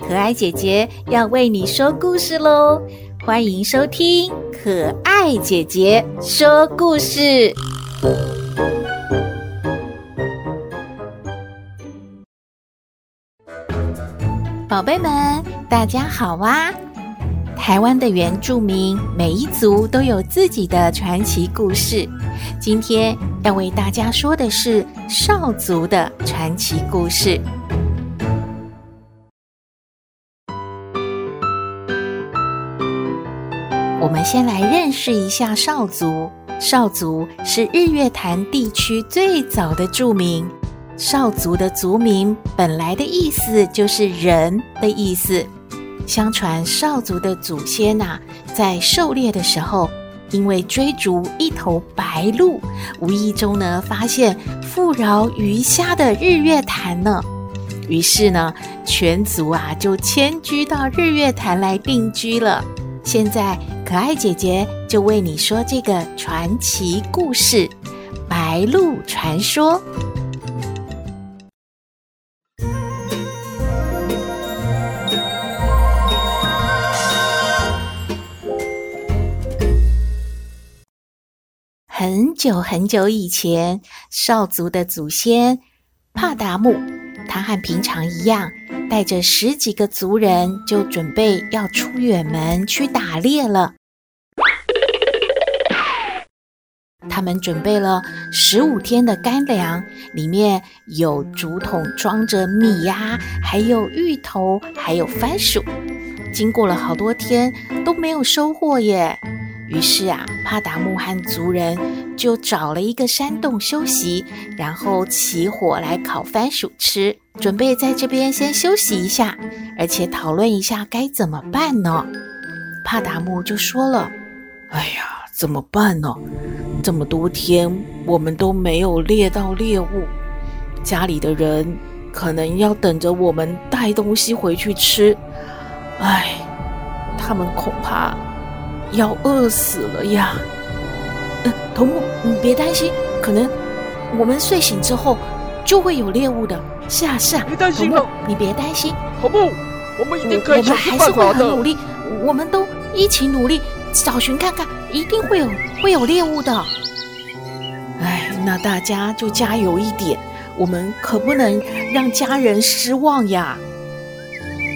可爱姐姐要为你说故事喽，欢迎收听可爱姐姐说故事。宝贝们，大家好啊！台湾的原住民每一族都有自己的传奇故事。今天要为大家说的是邵族的传奇故事。我们先来认识一下少族。少族是日月潭地区最早的住民。少族的族名本来的意思就是人的意思。相传少族的祖先呐、在狩猎的时候，因为追逐一头白鹿，无意中呢发现富饶鱼虾的日月潭呢，于是呢全族啊就迁居到日月潭来定居了。现在可爱姐姐就为你说这个传奇故事《白鹿传说》。很久很久以前，少族的祖先帕达木，他和平常一样，带着十几个族人，就准备要出远门去打猎了。他们准备了十五天的干粮，里面有竹筒装着米呀，还有芋头，还有番薯。经过了好多天，都没有收获耶。于是啊，帕达木和族人就找了一个山洞休息，然后起火来烤番薯吃，准备在这边先休息一下，而且讨论一下该怎么办呢？帕达木就说了：“哎呀，怎么办呢？这么多天我们都没有猎到猎物，家里的人可能要等着我们带东西回去吃。哎，他们恐怕……”要饿死了呀！嗯，头目，你别担心，可能我们睡醒之后就会有猎物的。是啊，是啊，别担心，头目，你别担心。头目，我们一定可以的。我们还是会很努力，我们都一起努力找寻看看，一定会有会有猎物的。哎，那大家就加油一点，我们可不能让家人失望呀。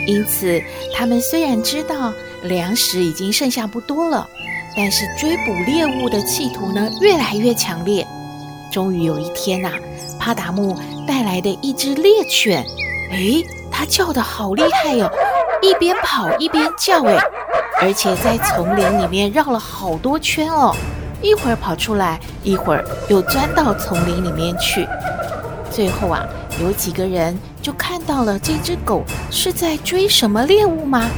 因此，他们虽然知道。粮食已经剩下不多了，但是追捕猎物的企图呢，越来越强烈。终于有一天呐、啊，帕达木带来的一只猎犬，诶，它叫得好厉害哟、一边跑一边叫，诶，而且在丛林里面绕了好多圈哦，一会儿跑出来，一会儿又钻到丛林里面去。最后啊，有几个人就看到了这只狗是在追什么猎物吗？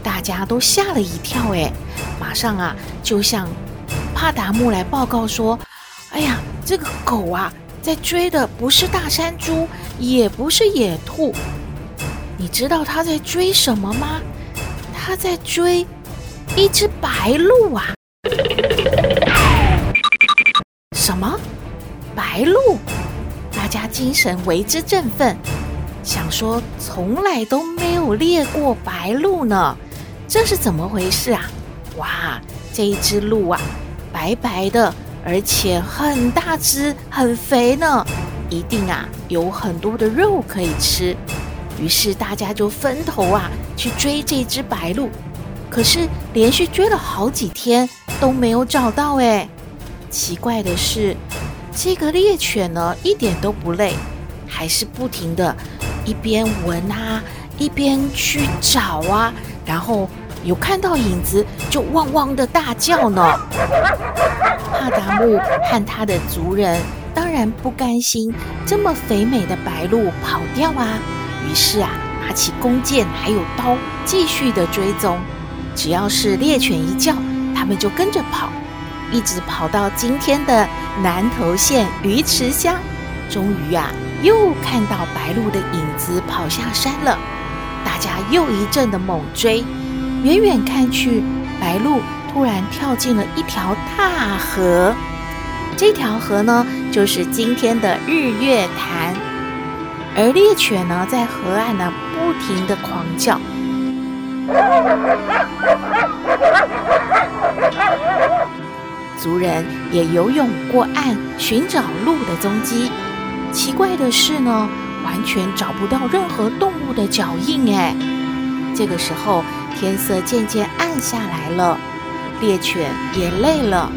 大家都吓了一跳，哎，马上啊就向帕达木来报告说：“哎呀，这个狗啊，在追的不是大山猪，也不是野兔，你知道它在追什么吗？他在追一只白鹿啊！”什么？白鹿？大家精神为之振奋，想说从来都没有猎过白鹿呢。这是怎么回事啊？哇，这一只鹿啊，白白的，而且很大只，很肥呢，一定啊有很多的肉可以吃。于是大家就分头啊去追这只白鹿，可是连续追了好几天都没有找到哎。奇怪的是，这个猎犬呢一点都不累，还是不停的，一边闻啊，一边去找啊。然后有看到影子，就汪汪的大叫呢。帕达木和他的族人当然不甘心这么肥美的白鹿跑掉啊，于是啊，拿起弓箭还有刀，继续的追踪。只要是猎犬一叫，他们就跟着跑，一直跑到今天的南投县鱼池乡，终于啊，又看到白鹭的影子跑下山了。大家又一阵的猛追，远远看去，白鹭突然跳进了一条大河。这条河呢，就是今天的日月潭。而猎犬呢，在河岸呢，不停地狂叫。族人也游泳过岸，寻找鹿的踪迹。奇怪的是呢，完全找不到任何动物的脚印。哎，这个时候天色渐渐暗下来了，猎犬也累了，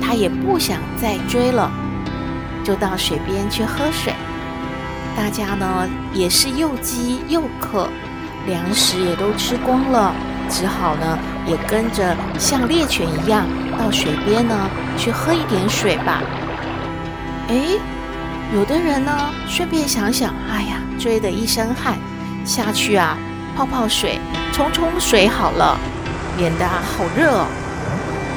它也不想再追了，就到水边去喝水。大家呢也是又饥又渴，粮食也都吃光了，只好呢也跟着像猎犬一样到水边呢去喝一点水吧。哎，有的人呢顺便想想，哎呀，追得一身汗，下去啊泡泡水，冲冲水好了，免得啊好热。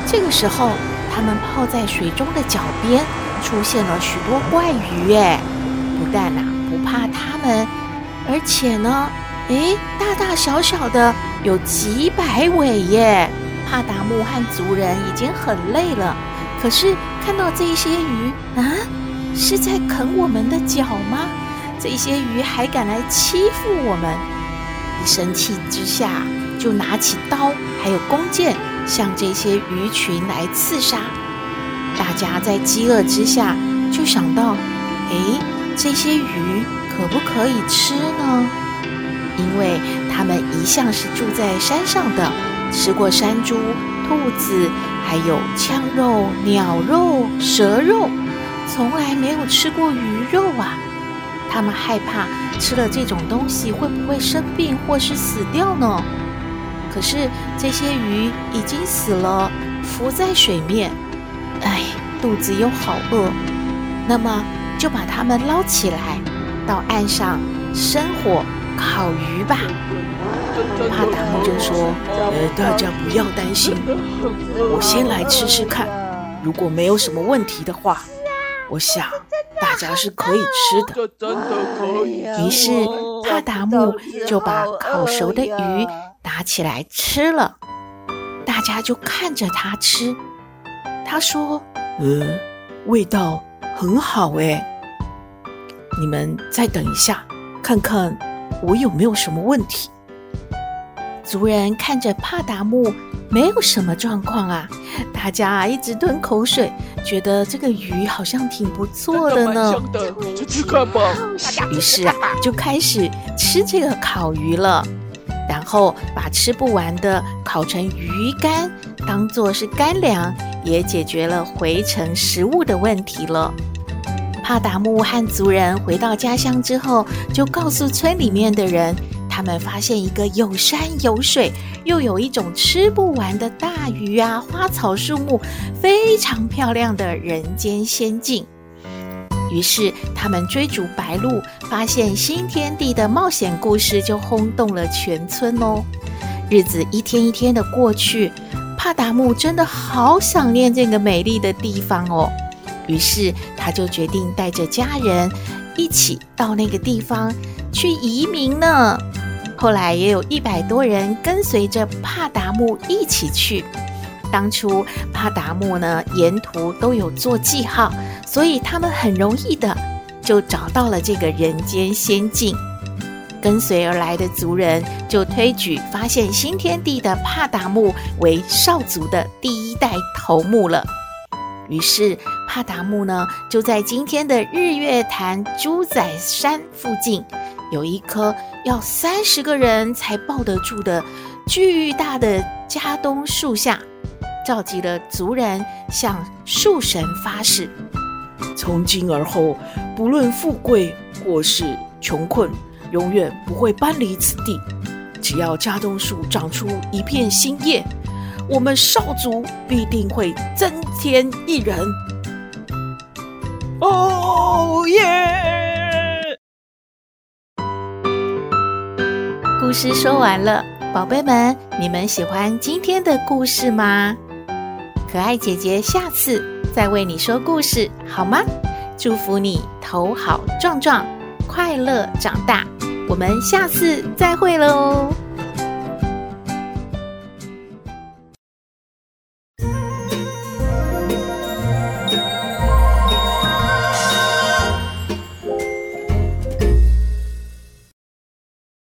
这个时候，他们泡在水中的脚边出现了许多怪鱼，哎，不但呐。不怕他们，而且呢，诶，大大小小的有几百尾耶！帕达木和族人已经很累了，可是看到这些鱼啊，是在啃我们的脚吗？这些鱼还敢来欺负我们？一生气之下，就拿起刀还有弓箭，向这些鱼群来刺杀。大家在饥饿之下，就想到，诶。这些鱼可不可以吃呢？因为它们一向是住在山上的，吃过山猪、兔子，还有枪肉、鸟肉、蛇肉，从来没有吃过鱼肉啊。他们害怕吃了这种东西会不会生病或是死掉呢？可是这些鱼已经死了，浮在水面，哎，肚子又好饿，那么。就把它们捞起来，到岸上生火烤鱼吧。帕达木就说：“呃，大家不要担心，我先来吃吃看。如果没有什么问题的话，我想大家是可以吃的。”于是帕达木就把烤熟的鱼拿起来吃了。大家就看着他吃。他说：“呃，味道。”很好哎，你们再等一下，看看我有没有什么问题。族人看着帕达木，没有什么状况啊。大家啊一直吞口水，觉得这个鱼好像挺不错的呢。吃吃看吧。于是啊，就开始吃这个烤鱼了，然后把吃不完的烤成鱼干，当做是干粮，也解决了回程食物的问题了。帕达木和族人回到家乡之后，就告诉村里面的人，他们发现一个有山有水，又有一种吃不完的大鱼啊、花草树木，非常漂亮的人间仙境。于是他们追逐白鹭，发现新天地的冒险故事就轰动了全村哦。日子一天一天的过去，帕达木真的好想念这个美丽的地方哦。于是他就决定带着家人一起到那个地方去移民呢。后来也有一百多人跟随着帕达木一起去。当初帕达木呢，沿途都有做记号，所以他们很容易的就找到了这个人间仙境。跟随而来的族人就推举发现新天地的帕达木为少族的第一代头目了。于是。帕达木呢，就在今天的日月潭猪仔山附近，有一棵要三十个人才抱得住的巨大的加东树下，召集了族人向树神发誓：从今而后，不论富贵或是穷困，永远不会搬离此地。只要加东树长出一片新叶，我们少族必定会增添一人。哦耶！故事说完了，宝贝们，你们喜欢今天的故事吗？可爱姐姐下次再为你说故事，好吗？祝福你头好壮壮，快乐长大。我们下次再会喽。